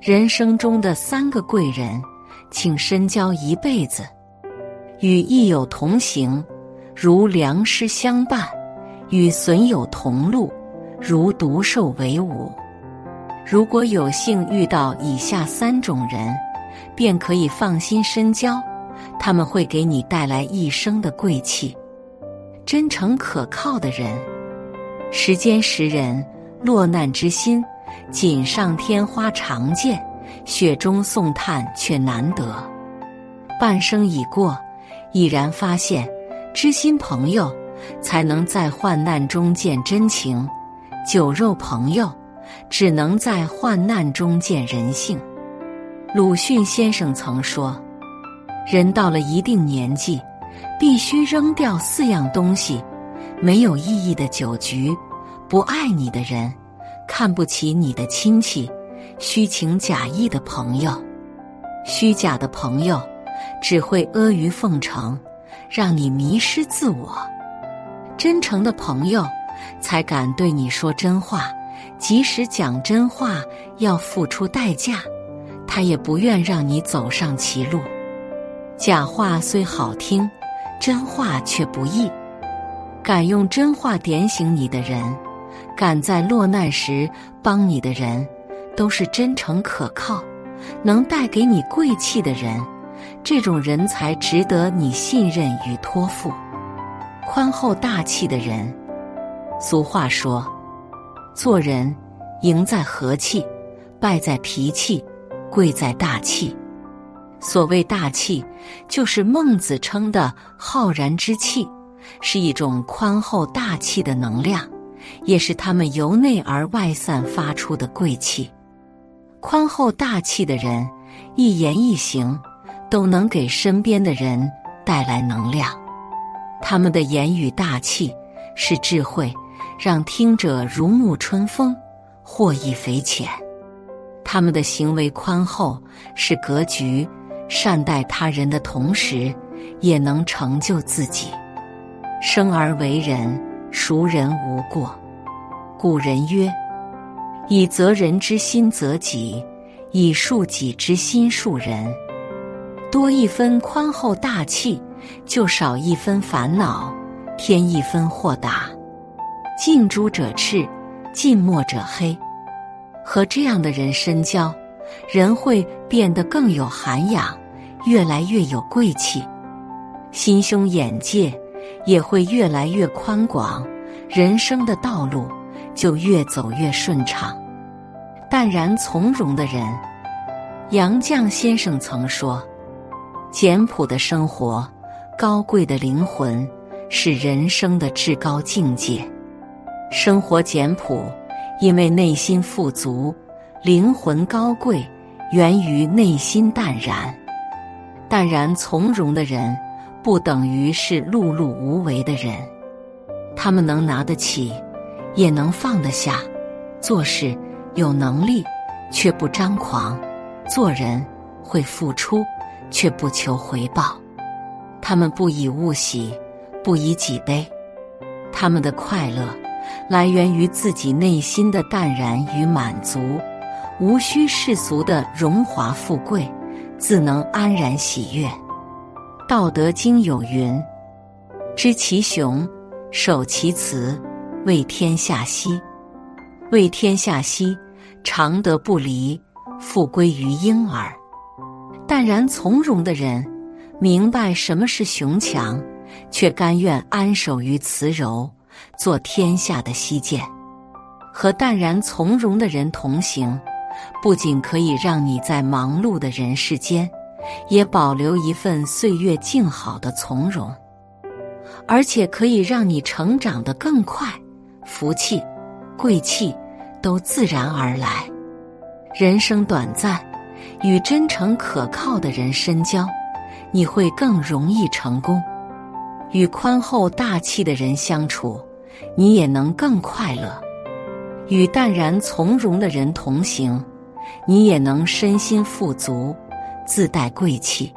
人生中的三个贵人，请深交一辈子。与益友同行，如良师相伴；与损友同路，如独兽为伍。如果有幸遇到以下三种人，便可以放心深交，他们会给你带来一生的贵气。真诚可靠的人，时间识人，落难之心，锦上添花常见，雪中送炭却难得。半生已过。已然发现，知心朋友才能在患难中见真情，酒肉朋友只能在患难中见人性。鲁迅先生曾说：“人到了一定年纪，必须扔掉四样东西：没有意义的酒局，不爱你的人，看不起你的亲戚，虚情假意的朋友。虚假的朋友。”只会阿谀奉承，让你迷失自我。真诚的朋友才敢对你说真话，即使讲真话要付出代价，他也不愿让你走上歧路。假话虽好听，真话却不易。敢用真话点醒你的人，敢在落难时帮你的人，都是真诚可靠、能带给你贵气的人。这种人才值得你信任与托付。宽厚大气的人，俗话说：“做人赢在和气，败在脾气，贵在大气。”所谓大气，就是孟子称的浩然之气，是一种宽厚大气的能量，也是他们由内而外散发出的贵气。宽厚大气的人，一言一行。都能给身边的人带来能量，他们的言语大气是智慧，让听者如沐春风，获益匪浅；他们的行为宽厚是格局，善待他人的同时，也能成就自己。生而为人，孰人无过？古人曰：“以责人之心责己，以恕己之心恕人。”多一分宽厚大气，就少一分烦恼，添一分豁达。近朱者赤，近墨者黑。和这样的人深交，人会变得更有涵养，越来越有贵气，心胸眼界也会越来越宽广，人生的道路就越走越顺畅。淡然从容的人，杨绛先生曾说。简朴的生活，高贵的灵魂，是人生的至高境界。生活简朴，因为内心富足；灵魂高贵，源于内心淡然。淡然从容的人，不等于是碌碌无为的人。他们能拿得起，也能放得下，做事有能力，却不张狂；做人会付出。却不求回报，他们不以物喜，不以己悲，他们的快乐来源于自己内心的淡然与满足，无需世俗的荣华富贵，自能安然喜悦。道德经有云：“知其雄，守其雌，为天下溪。为天下溪，常德不离，复归于婴儿。”淡然从容的人，明白什么是雄强，却甘愿安守于慈柔，做天下的溪涧。和淡然从容的人同行，不仅可以让你在忙碌的人世间，也保留一份岁月静好的从容，而且可以让你成长得更快，福气、贵气都自然而来。人生短暂。与真诚可靠的人深交，你会更容易成功；与宽厚大气的人相处，你也能更快乐；与淡然从容的人同行，你也能身心富足，自带贵气。